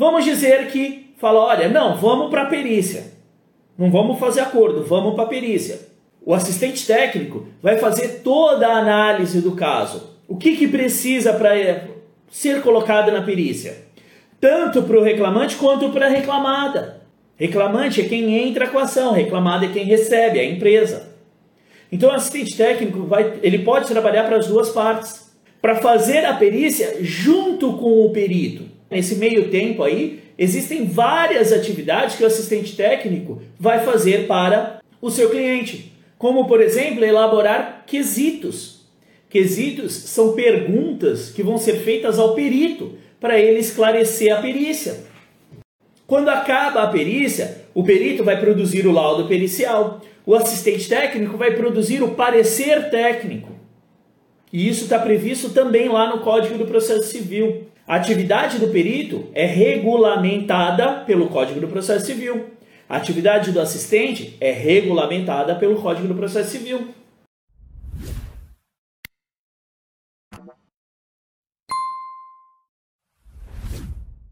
Vamos dizer que fala, olha, não, vamos para a perícia. Não vamos fazer acordo, vamos para a perícia. O assistente técnico vai fazer toda a análise do caso. O que, que precisa para ser colocado na perícia? Tanto para o reclamante quanto para a reclamada. Reclamante é quem entra com a ação, reclamada é quem recebe, é a empresa. Então o assistente técnico vai, ele pode trabalhar para as duas partes, para fazer a perícia junto com o perito. Nesse meio tempo aí, existem várias atividades que o assistente técnico vai fazer para o seu cliente, como por exemplo, elaborar quesitos. Quesitos são perguntas que vão ser feitas ao perito para ele esclarecer a perícia. Quando acaba a perícia, o perito vai produzir o laudo pericial, o assistente técnico vai produzir o parecer técnico. E isso está previsto também lá no Código do Processo Civil. A atividade do perito é regulamentada pelo Código do Processo Civil. A atividade do assistente é regulamentada pelo Código do Processo Civil.